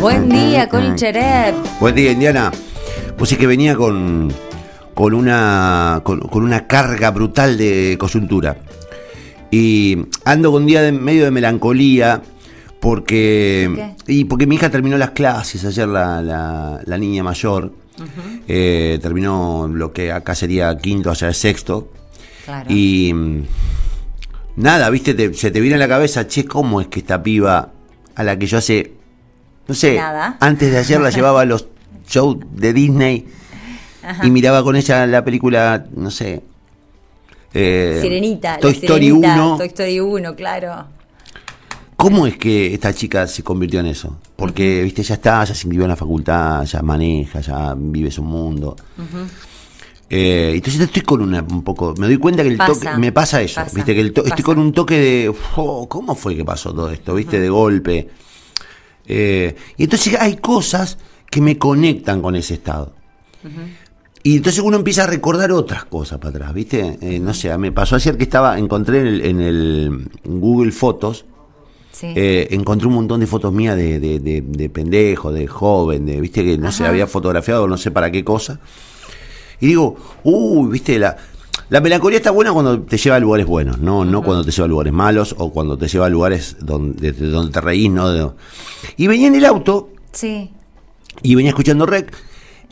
Buen día, Colcherep. Buen día, Indiana. Pues es que venía con, con, una, con, con una carga brutal de coyuntura. Y ando con un día de medio de melancolía porque y porque mi hija terminó las clases ayer la, la, la niña mayor eh, terminó lo que acá sería quinto allá es sexto Claro. y mm, nada viste te- se te viene a la cabeza che cómo es que esta piba a la que yo hace no sé Nada. antes de ayer la llevaba a los shows de Disney y miraba con ella la película no sé eh, Sirenita. Toy la Story Sirenita, 1 Toy Story 1, claro. ¿Cómo es que esta chica se convirtió en eso? Porque, viste, ya está, ya se inscribió en la facultad, ya maneja, ya vive su mundo. Eh, entonces estoy con una, un poco, me doy cuenta que el Pasa, toque, me pasa eso, pasa, viste, que el to- estoy con un toque de, "Oh, ¿cómo fue que pasó todo esto? Viste, de golpe. Eh, y entonces hay cosas que me conectan con ese estado. Y entonces uno empieza a recordar otras cosas para atrás, ¿viste? Eh, no sé, me pasó ayer que estaba, encontré en el, en el Google Fotos, Sí. eh, encontré un montón de fotos mías de, de, de- de pendejo, de joven, de, viste que no sé, Ajá. había fotografiado no sé para qué cosa. Y digo, uy, viste, la, la melancolía está buena cuando te lleva a lugares buenos, no, no cuando te lleva a lugares malos o cuando te lleva a lugares donde, de donde te reís, ¿no? De- y venía en el auto Sí. y venía escuchando rec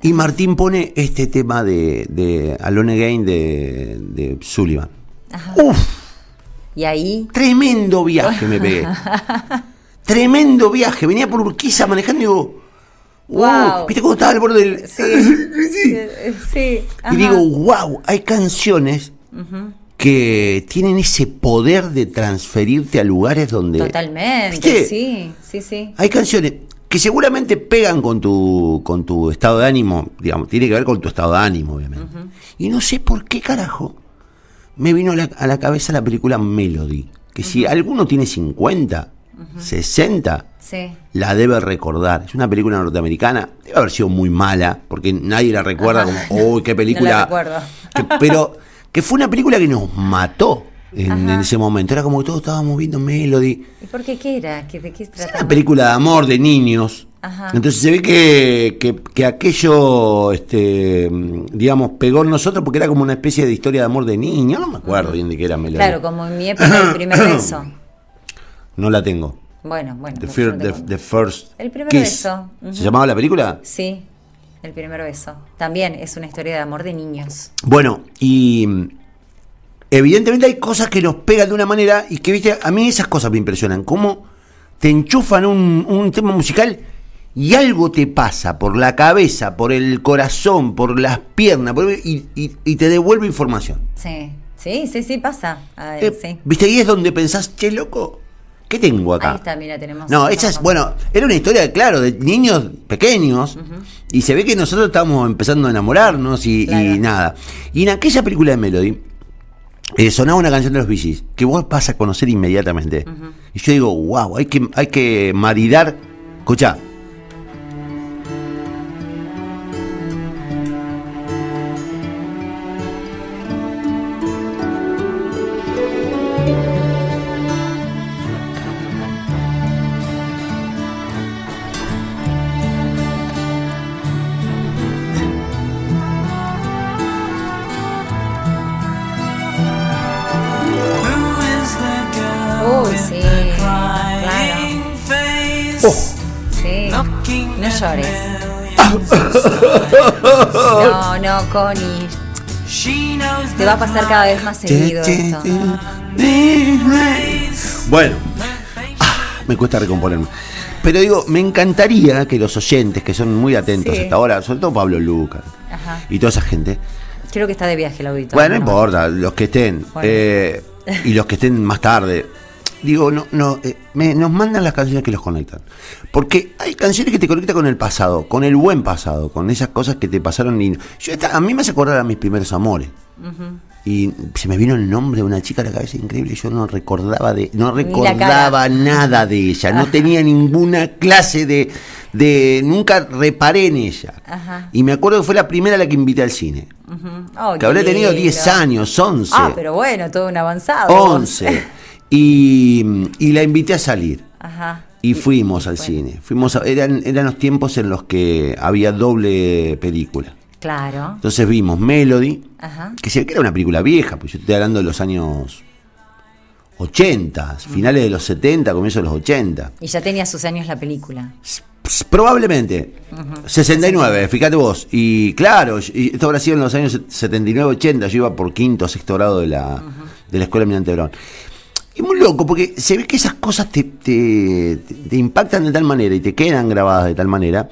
y Martín pone este tema de, de Alone Again de, de Sullivan. Ajá. Uf, Y ahí. tremendo viaje me pegué. tremendo viaje. Venía por Urquiza manejando y digo, wow. Wow. ¿Viste cómo estaba al borde del... Sí. Sí. Sí. ajá. Y digo, wow, hay canciones que tienen ese poder de transferirte a lugares donde... Totalmente. ¿Viste? Sí, sí, sí. Hay canciones que seguramente pegan con tu, con tu estado de ánimo, digamos, tiene que ver con tu estado de ánimo, obviamente. Y no sé por qué carajo me vino a la, a la cabeza la película Melody, que si alguno tiene 50, 60, Sí. la debe recordar. Es una película norteamericana, debe haber sido muy mala, porque nadie la recuerda Ajá. como, uy, qué película. No la recuerdo. Que- pero que fue una película que nos mató en, ese momento. Era como que todos estábamos viendo Melody. ¿Y por qué qué era? ¿Qué, ¿De qué trataba? una película de amor de niños. Ajá. Entonces se ve que, que, que aquello, este, digamos, pegó en nosotros porque era como una especie de historia de amor de niños. No me acuerdo bien de qué era Melody. Claro, como en mi época el primer beso. No la tengo. Bueno, bueno. The, Fir- First El primer Kiss. beso. ¿Se llamaba la película? Sí, el primer beso. También es una historia de amor de niños. Bueno, y mm, evidentemente hay cosas que nos pegan de una manera y que, viste, a mí esas cosas me impresionan. Cómo te enchufan un, un tema musical y algo te pasa por la cabeza, por el corazón, por las piernas, por- y, y- y te devuelve información. Sí, sí, sí, sí, pasa. Eh, sí. ¿Viste? Ahí es donde pensás, che, loco, ¿qué tengo acá? Ahí está, mira, tenemos. No, esa es, bueno, era una historia, claro, de niños pequeños, y se ve que nosotros estábamos empezando a enamorarnos y, y nada. Y en aquella película de Melody, eh, sonaba una canción de los Gees, que vos vas a conocer inmediatamente. Y yo digo, wow, hay que, hay que maridar. Escucha. No, no, Connie. Te va a pasar cada vez más seguido esto. Bueno, ah, me cuesta recomponerme. Pero digo, me encantaría que los oyentes, que son muy atentos Sí. hasta ahora, sobre todo Pablo Lucas Ajá. y toda esa gente, Creo que está de viaje el auditorio. bueno, no importa, los que estén, Bueno. eh, y los que estén más tarde, digo, no, no, eh, me- nos mandan las canciones que los conectan. Porque hay canciones que te conectan con el pasado, con el buen pasado, con esas cosas que te pasaron. Y yo esta- a mí me hace acordar a mis primeros amores. Y se me vino el nombre de una chica a la cabeza increíble. Yo no recordaba de, no recordaba nada de ella. No tenía ninguna clase de, de, nunca reparé en ella. Ajá. Y me acuerdo que fue la primera a la que invité al cine. Oh, Que habré tenido lindo. 10 años, 11. Ah, pero bueno, todo un avanzado. 11. Y, y la invité a salir. Ajá. Y fuimos al cine. Fuimos eran, eran los tiempos en los que había doble película. Claro. Entonces vimos Melody, que se que era una película vieja, pues yo estoy hablando de los años 80, finales de los 70, comienzos de los 80. Y ya tenía sus años la película. Probablemente. 69, fíjate vos. Y claro, esto habrá sido en los años 79, 80. Yo iba por quinto, sexto grado de la, de la escuela Mirante Brown. Y muy loco, porque se ve que esas cosas te, te, impactan de tal manera y te quedan grabadas de tal manera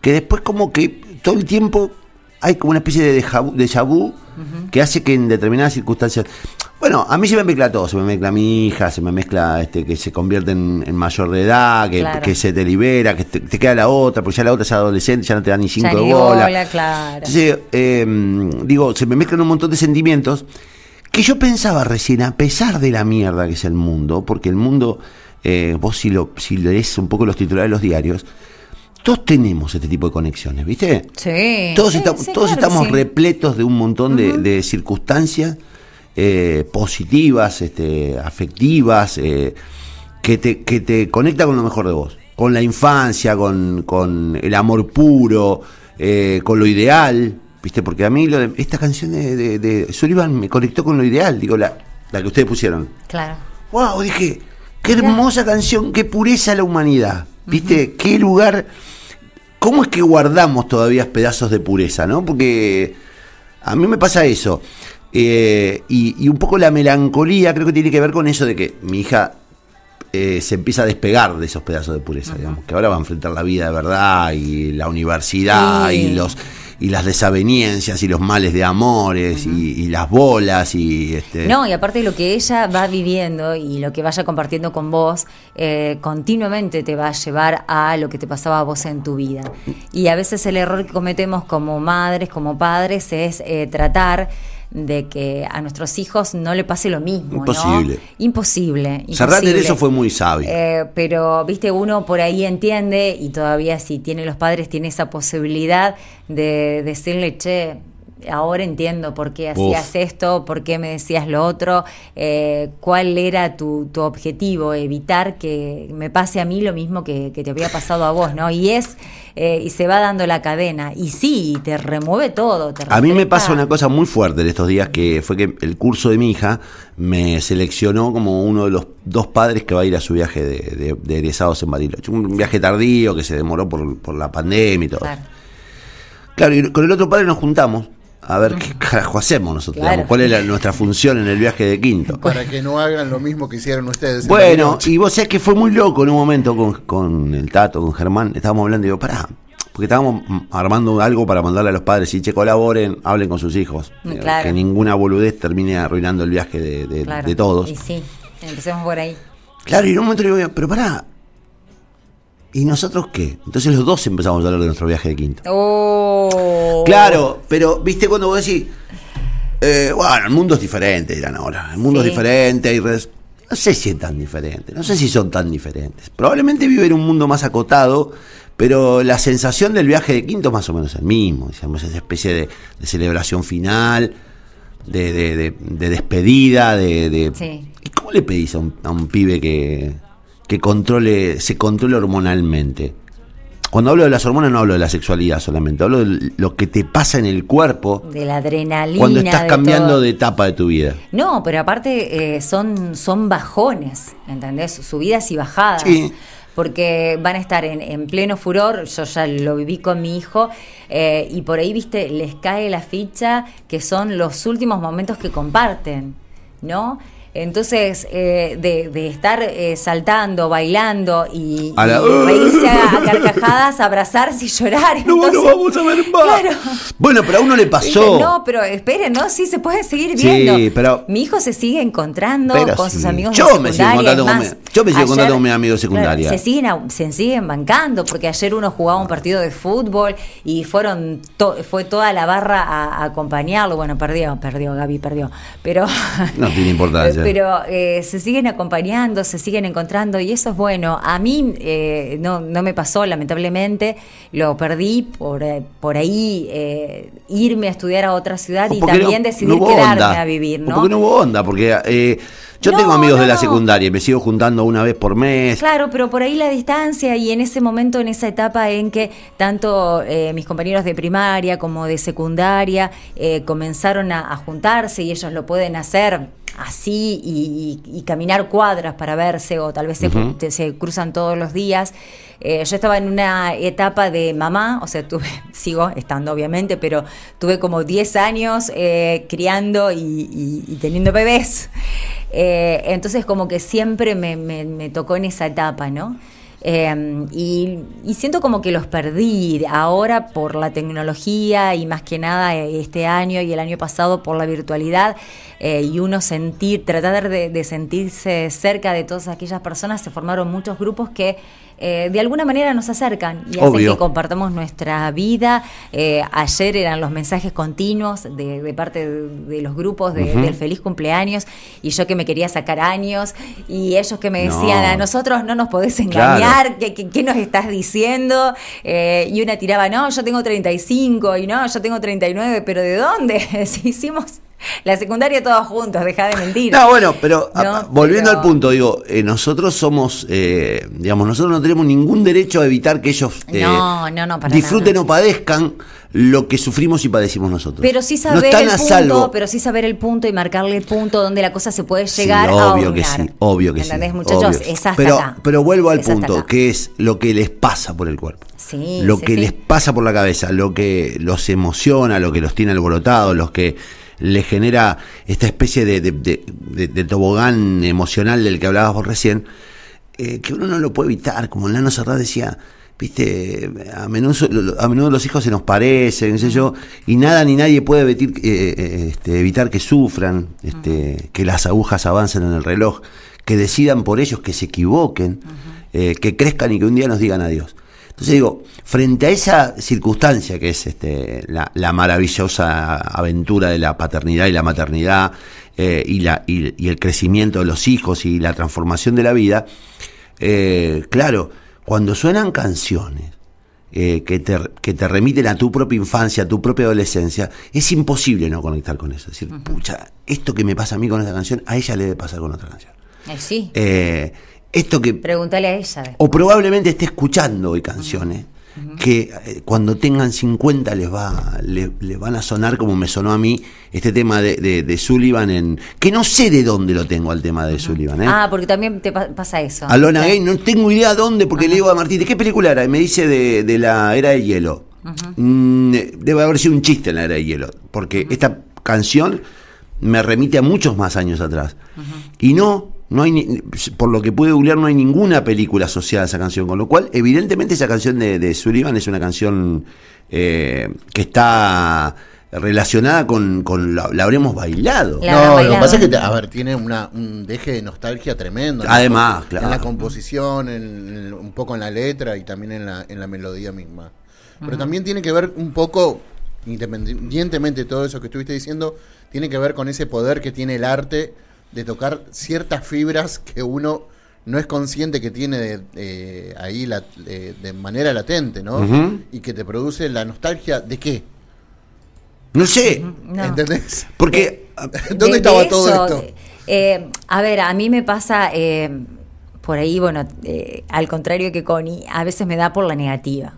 que después como que todo el tiempo hay como una especie de déjà vu, que hace que en determinadas circunstancias... Bueno, a mí se me mezcla todo, se me mezcla mi hija, se me mezcla este que se convierte en, mayor de edad, que, se te libera, que te, queda la otra, porque ya la otra es adolescente, ya no te da ni cinco de bola. claro. Entonces, em, digo, se me mezclan un montón de sentimientos que yo pensaba recién, a pesar de la mierda que es el mundo, porque el mundo, eh, vos si, lo, si lees un poco los titulares de los diarios, todos tenemos este tipo de conexiones, ¿viste? Sí. Todos, estamos, todos estamos repletos de un montón de, circunstancias eh, positivas, este, afectivas, eh, que, te, que te conecta con lo mejor de vos. Con la infancia, con, con el amor puro, con lo ideal. ¿Viste? Porque a mí lo de, esta canción de, de, Sullivan me conectó con lo ideal, digo, la, la que ustedes pusieron. Claro. ¡Wow! Dije, qué hermosa canción, qué pureza la humanidad. ¿Viste? Qué lugar. ¿Cómo es que guardamos todavía pedazos de pureza, no? Porque a mí me pasa eso. Eh, y, un poco la melancolía creo que tiene que ver con eso de que mi hija eh, se empieza a despegar de esos pedazos de pureza, digamos, que ahora va a enfrentar la vida de verdad y la universidad y los y las desaveniencias y los males de amores y, las bolas y este no y aparte de lo que ella va viviendo y lo que vaya compartiendo con vos eh, continuamente te va a llevar a lo que te pasaba a vos en tu vida. Y a veces el error que cometemos como madres como padres es eh, tratar de que a nuestros hijos no le pase lo mismo. Imposible. Imposible. Imposible. eso fue muy sabio. Eh, pero, viste, uno por ahí entiende y todavía si tiene los padres, tiene esa posibilidad de decirle, che, ahora entiendo por qué hacías esto, por qué me decías lo otro, eh, cuál era tu, tu, objetivo, evitar que me pase a mí lo mismo que, te había pasado a vos, ¿no? Y es, eh, y se va dando la cadena, y sí, te remueve todo. a mí me pasa una cosa muy fuerte en estos días, que fue que el curso de mi hija me seleccionó como uno de los dos padres que va a ir a su viaje de, de, egresados en Bariloche. Un viaje tardío que se demoró por, por la pandemia y todo. Claro. Claro, y con el otro padre nos juntamos a ver qué carajo hacemos nosotros, cuál es nuestra función en el viaje de Quinto. Para que no hagan lo mismo que hicieron ustedes. Bueno, y vos sabés que fue muy loco en un momento con, con el Tato, con Germán, estábamos hablando y digo, pará, porque estábamos armando algo para mandarle a los padres y che, colaboren, hablen con sus hijos. Eh, que ninguna boludez termine arruinando el viaje de, de todos. Y sí, empecemos por ahí. Claro, y en un momento le digo, pero pará, ¿Y nosotros qué? Entonces los dos empezamos a hablar de nuestro viaje de quinto. Oh. Claro, pero viste cuando vos decís, eh, bueno, el mundo es diferente, dirán ahora. El mundo es diferente, hay redes. No sé si es tan diferente, no sé si son tan diferentes. Probablemente viven un mundo más acotado, pero la sensación del viaje de quinto es más o menos el mismo. Digamos, esa especie de, celebración final, de, de, despedida, de. ¿Y cómo le pedís a un pibe que, que controle, se controle hormonalmente. Cuando hablo de las hormonas no hablo de la sexualidad solamente, hablo de lo que te pasa en el cuerpo. De la adrenalina. Cuando estás cambiando de etapa de tu vida. No, pero aparte eh, son, son bajones, ¿entendés? Subidas y bajadas. Porque van a estar en, pleno furor, yo ya lo viví con mi hijo, eh, y por ahí, viste, les cae la ficha que son los últimos momentos que comparten, ¿no? Entonces, eh, de, estar eh, saltando, bailando y, reírse a, carcajadas, abrazarse y llorar. No, no vamos a ver más. Bueno, pero a uno le pasó. No, pero esperen, ¿no? Sí, se puede seguir viendo. Sí, pero... Mi hijo se sigue encontrando con sus amigos yo de Me sigo encontrando con mi, yo me sigo encontrando con mis amigos de secundaria. se, siguen, se siguen bancando, porque ayer uno jugaba un partido de fútbol y fueron fue toda la barra a, acompañarlo. Bueno, perdió, perdió, Gaby perdió. Pero... No tiene importancia pero eh, se siguen acompañando, se siguen encontrando y eso es bueno. A mí eh, no, no me pasó, lamentablemente, lo perdí por, eh, por ahí eh, irme a estudiar a otra ciudad y también no, decidir no quedarme onda. a vivir, O ¿no? Porque no hubo onda, porque eh, yo No, tengo amigos de la secundaria y me sigo juntando una vez por mes. Claro, pero por ahí la distancia y en ese momento, en esa etapa en que tanto eh, mis compañeros de primaria como de secundaria eh, comenzaron a, a juntarse y ellos lo pueden hacer así y, y- y caminar cuadras para verse o tal vez se, se cruzan todos los días. Eh, yo estaba en una etapa de mamá, o sea, tuve, sigo estando obviamente, pero tuve como 10 años eh, criando y, y- y teniendo bebés. Eh, entonces como que siempre me, me- me tocó en esa etapa, ¿no? Eh, y, y siento como que los perdí ahora por la tecnología y más que nada este año y el año pasado por la virtualidad eh, y uno sentir, tratar de, de sentirse cerca de todas aquellas personas, se formaron muchos grupos que eh, de alguna manera nos acercan y hacen Obvio. que compartamos nuestra vida. Eh, ayer eran los mensajes continuos de, de parte de, de los grupos de- del feliz cumpleaños y yo que me quería sacar años y ellos que me decían No. a nosotros no nos podés Claro. engañar, ¿qué, qué, qué nos estás diciendo? Eh, y una tiraba, no, yo tengo 35 y no, yo tengo 39, pero ¿de dónde? si hicimos la secundaria todos juntos, deja de mentir. No, bueno, pero a- No, volviendo pero- al punto, digo, eh, nosotros somos, eh, digamos, nosotros no tenemos ningún derecho a evitar que ellos eh, No, no, disfruten nada. o padezcan lo que sufrimos y padecimos nosotros. Pero sí saber están el a punto, salvo. pero sí saber el punto y marcarle el punto donde la cosa se puede Sí, llegar a obvio que aunar. sí, obvio que ¿Entendés, sí. muchachos? obvio. Es hasta pero, acá. pero vuelvo al Es punto, que es lo que les pasa por el cuerpo. Sí, lo sí, que sí. les pasa por la cabeza, lo que los emociona, lo que los tiene alborotados, los que les genera esta especie de, de- de- de- de tobogán emocional del que hablabas vos recién, eh, que uno no lo puede evitar, como Nano Serrat decía, viste, a menudo, a menudo los hijos se nos parecen, sé yo, y nada ni nadie puede evitar, eh, eh, este, evitar que sufran, este, que las agujas avancen en el reloj, que decidan por ellos, que se equivoquen, eh, que crezcan y que un día nos digan adiós. Entonces digo, frente a esa circunstancia que es este, la, la maravillosa aventura de la paternidad y la maternidad eh, y, la, y, y el crecimiento de los hijos y la transformación de la vida, eh, claro, cuando suenan canciones eh, que, te, que te remiten a tu propia infancia, a tu propia adolescencia, es imposible no conectar con eso. Es decir, pucha, esto que me pasa a mí con esta canción, a ella le debe pasar con otra canción. Eh, sí, Eh, esto que pregúntale a ella. después. o probablemente esté escuchando hoy canciones que eh, cuando tengan 50 les va le, les van a sonar como me sonó a mí este tema de, de- de Sullivan en que no sé de dónde lo tengo al tema de Sullivan ¿eh? Ah, porque también te pa- pasa eso. Alona Sí. Gay no tengo idea dónde porque le digo a Martín ¿de qué película era? y me dice de, de la era del hielo Mm, debe haber sido un chiste en la era del hielo porque esta canción me remite a muchos más años atrás y no no hay ni- por lo que pude googlear no hay ninguna película asociada a esa canción con lo cual evidentemente esa canción de, de Sullivan es una canción eh, que está relacionada con, con la, la habremos bailado La- no, lo que pasa es que, te- a ver, tiene una, un deje de nostalgia tremendo. ¿no? Además, En claro. la composición, en, en- un poco en la letra y también en la, en la melodía misma. Pero también tiene que ver un poco, independientemente de todo eso que estuviste diciendo, tiene que ver con ese poder que tiene el arte de tocar ciertas fibras que uno no es consciente que tiene de, eh, ahí la- eh, de manera latente, ¿no? Y que te produce la nostalgia de qué. no sé No. ¿Entendés? porque ¿Dónde De- estaba de todo eso, esto? de- eh, a ver, a mí me pasa eh, por ahí, bueno, eh, al contrario que Connie, a veces me da por la negativa.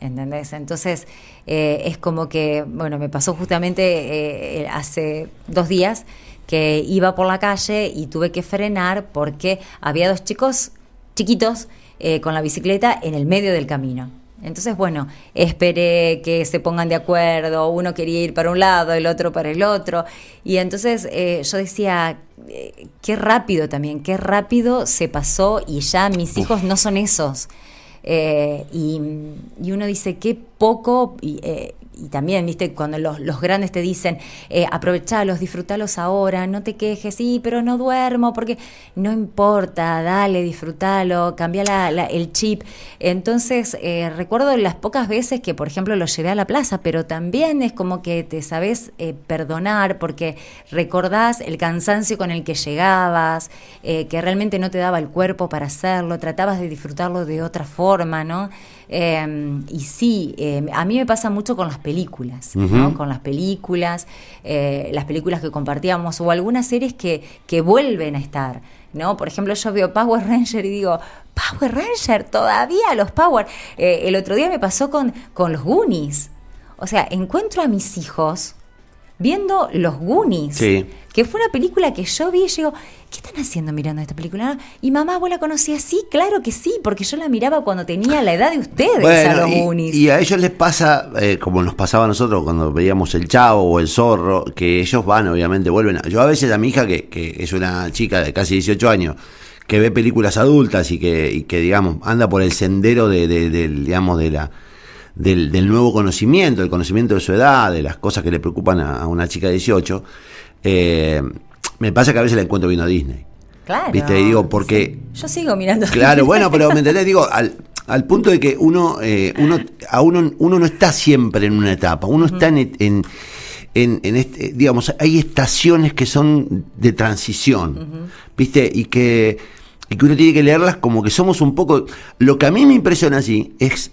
¿Entendés? Entonces, eh, es como que, bueno, me pasó justamente eh, hace dos días que iba por la calle y tuve que frenar porque había dos chicos chiquitos eh, con la bicicleta en el medio del camino. Entonces, bueno, esperé que se pongan de acuerdo, uno quería ir para un lado, el otro para el otro, y entonces eh, yo decía, eh, qué rápido también, qué rápido se pasó y ya mis hijos no son esos. Eh, y, y uno dice, qué poco y, también, viste, cuando los, los grandes te dicen, eh, aprovechalos, disfrutalos ahora, no te quejes, sí, pero no duermo, porque no importa, dale, disfrútalo, cambia la, el chip. Entonces, eh, recuerdo las pocas veces que, por ejemplo, lo llevé a la plaza, pero también es como que te sabes eh, perdonar porque recordás el cansancio con el que llegabas, eh, que realmente no te daba el cuerpo para hacerlo, tratabas de disfrutarlo de otra forma, ¿no? Em, y sí, em, a mí me pasa mucho con las películas, ¿no? Con las películas, eh, las películas que compartíamos o algunas series que, que vuelven a estar, ¿no? Por ejemplo, yo veo Power Ranger y digo, Power Ranger, todavía los Power. Eh, el otro día me pasó con, con los Goonies. O sea, encuentro a mis hijos viendo Los Goonies, que fue una película que yo vi y digo, ¿qué están haciendo mirando esta película? Y mamá, ¿vos la conocías? Sí, claro que sí, porque yo la miraba cuando tenía la edad de ustedes a Los y, Goonies. Y a ellos les pasa, eh, como nos pasaba a nosotros cuando veíamos El Chavo o El Zorro, que ellos van, obviamente, vuelven. A, yo a veces a mi hija, que, que es una chica de casi 18 años, que ve películas adultas y que, y que digamos, anda por el sendero de, de digamos, de la del, del, nuevo conocimiento, del conocimiento de su edad, de las cosas que le preocupan a, a una chica de 18, eh, me pasa que a veces la encuentro viendo a Disney. Claro. ¿Viste? Y digo, porque. Sí. Yo sigo mirando. Claro, bueno, pero me entendés, digo, al, al punto de que uno, eh, uno, a uno, uno no está siempre en una etapa, uno uh -huh. está en, en en, en, este, digamos, hay estaciones que son de transición, uh -huh. ¿viste? Y que, y que uno tiene que leerlas como que somos un poco... Lo que a mí me impresiona así es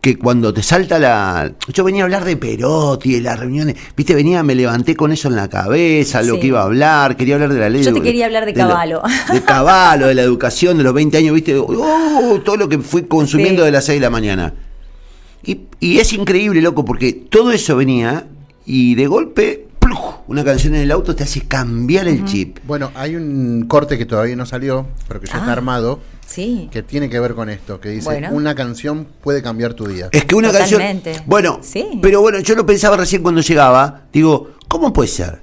que cuando te salta la... Yo venía a hablar de Perotti, de las reuniones, viste, venía, me levanté con eso en la cabeza, lo sí. que iba a hablar, quería hablar de la ley. Yo te de, quería hablar de, de Caballo. Lo, de Caballo, de la educación, de los 20 años, viste, oh, todo lo que fui consumiendo sí. de las 6 de la mañana. Y, y es increíble, loco, porque todo eso venía y de golpe una canción en el auto te hace cambiar el uh -huh. chip. Bueno, hay un corte que todavía no salió, pero que ya ah, está armado. Sí. Que tiene que ver con esto, que dice, bueno. una canción puede cambiar tu día. Es que una Totalmente. canción... Bueno, sí. pero bueno, yo lo pensaba recién cuando llegaba, digo, ¿cómo puede ser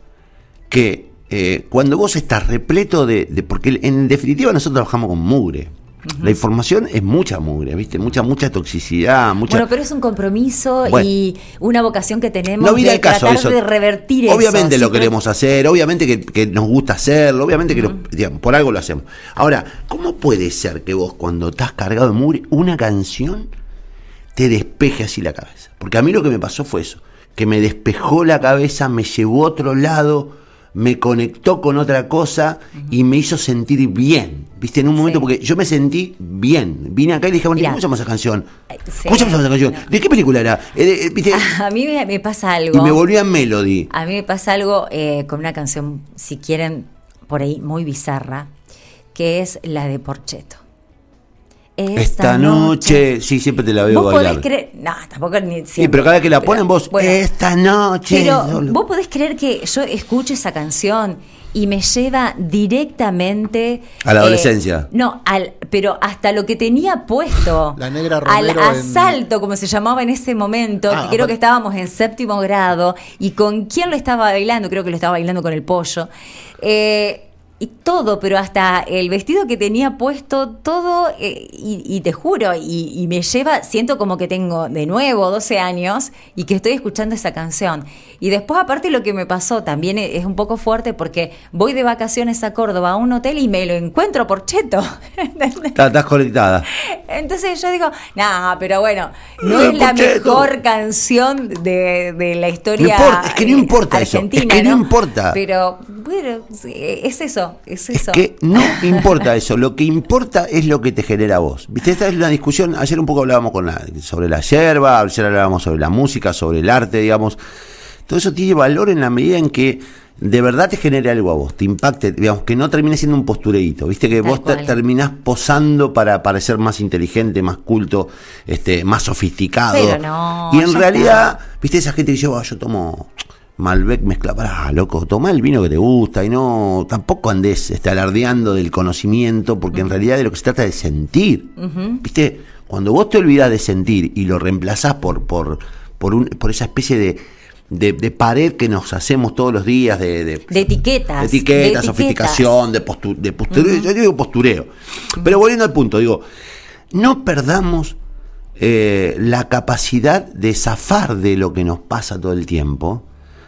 que eh, cuando vos estás repleto de, de... Porque en definitiva nosotros trabajamos con mugre. La información es mucha mugre, ¿viste? Mucha, mucha toxicidad, mucha... Bueno, pero es un compromiso bueno, y una vocación que tenemos no de caso tratar eso. de revertir Obviamente eso. lo queremos hacer, obviamente que, que, nos gusta hacerlo, obviamente que lo, digamos, por algo lo hacemos. Ahora, ¿cómo puede ser que vos cuando estás cargado de mugre, una canción te despeje así la cabeza? Porque a mí lo que me pasó fue eso, que me despejó la cabeza, me llevó a otro lado me conectó con otra cosa uh -huh. y me hizo sentir bien. ¿Viste? En un momento, sí. porque yo me sentí bien. Vine acá y dije, bueno, ¿cómo se llama esa canción? Sí. ¿Cómo se llama esa canción? ¿De qué película era? Eh, ¿viste? A mí me, me, pasa algo. Y me volví a Melody. A mí me pasa algo eh, con una canción, si quieren, por ahí muy bizarra, que es la de Porcheto. Esta, Esta noche, noche, sí, siempre te la veo ¿Vos bailar. podés creer? No, tampoco ni siempre. Sí, pero cada vez que la ponen vos, bueno, esta noche. Pero vos podés creer que yo escucho esa canción y me lleva directamente a la adolescencia. Eh, no, al, pero hasta lo que tenía puesto. La negra Al asalto, en... como se llamaba en ese momento, ah, que creo que estábamos en séptimo grado. ¿Y con quién lo estaba bailando? Creo que lo estaba bailando con el pollo. Eh, y todo, pero hasta el vestido que tenía puesto, todo, eh, y, y, te juro, y, y, me lleva, siento como que tengo de nuevo 12 años y que estoy escuchando esa canción. Y después, aparte, lo que me pasó también es un poco fuerte porque voy de vacaciones a Córdoba a un hotel y me lo encuentro por cheto. Estás conectada. Entonces yo digo, no, pero bueno, no, es la mejor canción de, de la historia. No importa, es que no importa argentina, eso. Es que no, no importa. Pero bueno, es eso, es eso. Es que no importa eso. Lo que importa es lo que te genera a vos. Viste, esta es una discusión. Ayer un poco hablábamos con la, sobre la yerba, ayer hablábamos sobre la música, sobre el arte, digamos. Todo eso tiene valor en la medida en que de verdad te genere algo a vos, te impacte, digamos, que no termine siendo un postureíto, viste que Tal vos te, terminás posando para parecer más inteligente, más culto, este, más sofisticado. Pero no, y en realidad, viste esa gente que dice, oh, yo tomo Malbec mezcla, pará, loco, toma el vino que te gusta y no, tampoco andes este, alardeando del conocimiento, porque en realidad de lo que se trata es de sentir, uh -huh. viste, cuando vos te olvidás de sentir y lo reemplazás por, por, por, un, por esa especie de de, de, pared que nos hacemos todos los días de, de, de etiquetas, de etiquetas, de sofisticación, de, postu, de postureo, uh -huh. yo digo postureo. Uh -huh. Pero volviendo al punto, digo, no perdamos eh, la capacidad de zafar de lo que nos pasa todo el tiempo,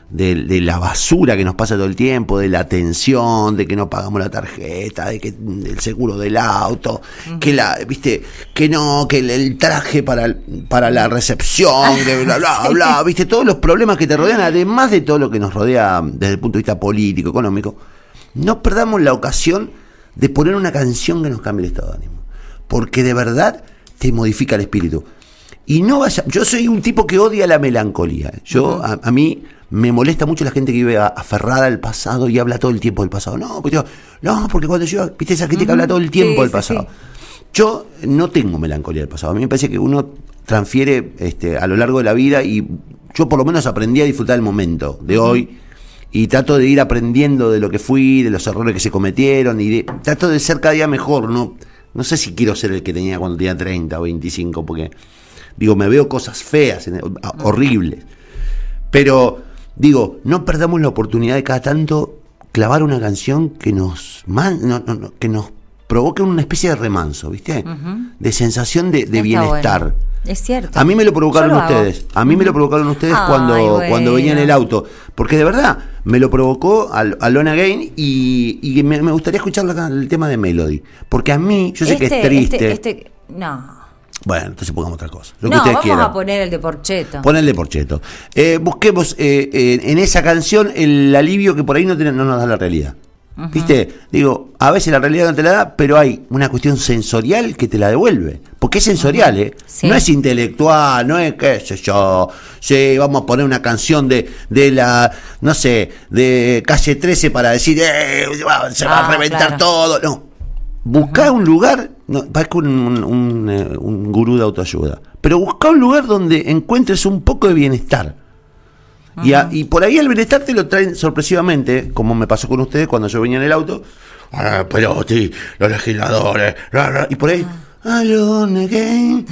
de, la basura que nos pasa todo el tiempo, de la tensión, de que no pagamos la tarjeta, de que el seguro del auto, que la, viste, que no, que el, traje para, para la recepción, que bla bla bla, viste, todos los problemas que te rodean, además de todo lo que nos rodea desde el punto de vista político, económico, no perdamos la ocasión de poner una canción que nos cambie el estado de ánimo. Porque de verdad te modifica el espíritu. Y no vaya, yo soy un tipo que odia la melancolía. Yo, a, mí me molesta mucho la gente que vive aferrada al pasado y habla todo el tiempo del pasado. No, porque, no, porque cuando yo, viste esa gente que habla todo el tiempo del pasado. Yo no tengo melancolía del pasado. A mí me parece que uno transfiere este, a lo largo de la vida y yo por lo menos aprendí a disfrutar el momento de hoy y trato de ir aprendiendo de lo que fui, de los errores que se cometieron y trato de ser cada día mejor. No, no sé si quiero ser el que tenía cuando tenía 30 o 25, porque digo, me veo cosas feas, horribles. Pero digo, no perdamos la oportunidad de cada tanto clavar una canción que nos, que nos provoque una especie de remanso, ¿viste? De sensación de, bienestar. Es cierto. A mí me lo provocaron ustedes. A mí me lo provocaron ustedes cuando, cuando venía en el auto. Porque de verdad, me lo provocó a Lona Gain y, me, gustaría escuchar el tema de Melody. Porque a mí, yo sé que es este, triste. Este, este, no. Bueno, entonces pongamos otra cosa. Lo no, que vamos a poner el de Porcheto. Pon el de Porcheto. Eh, busquemos eh, en esa canción el alivio que por ahí no, no nos da la realidad. ¿Viste? Digo, a veces la realidad no te la da, pero hay una cuestión sensorial que te la devuelve. Porque es sensorial, ¿eh? No es intelectual, no es qué sé yo. Sí, vamos a poner una canción de, de la, no sé, de calle 13 para decir, eh, se va a ah, reventar todo. No. Buscá un lugar, no, parezco un, un, eh, un, gurú de autoayuda, pero buscá un lugar donde encuentres un poco de bienestar y, por ahí el bienestar te lo traen sorpresivamente, como me pasó con ustedes cuando yo venía en el auto. Ah, pero sí, los legisladores. y por ahí. Alone again.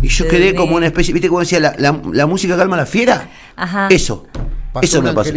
Y yo quedé como una especie, ¿viste cómo decía la, la, música calma la fiera? Ajá. Eso. eso me pasó.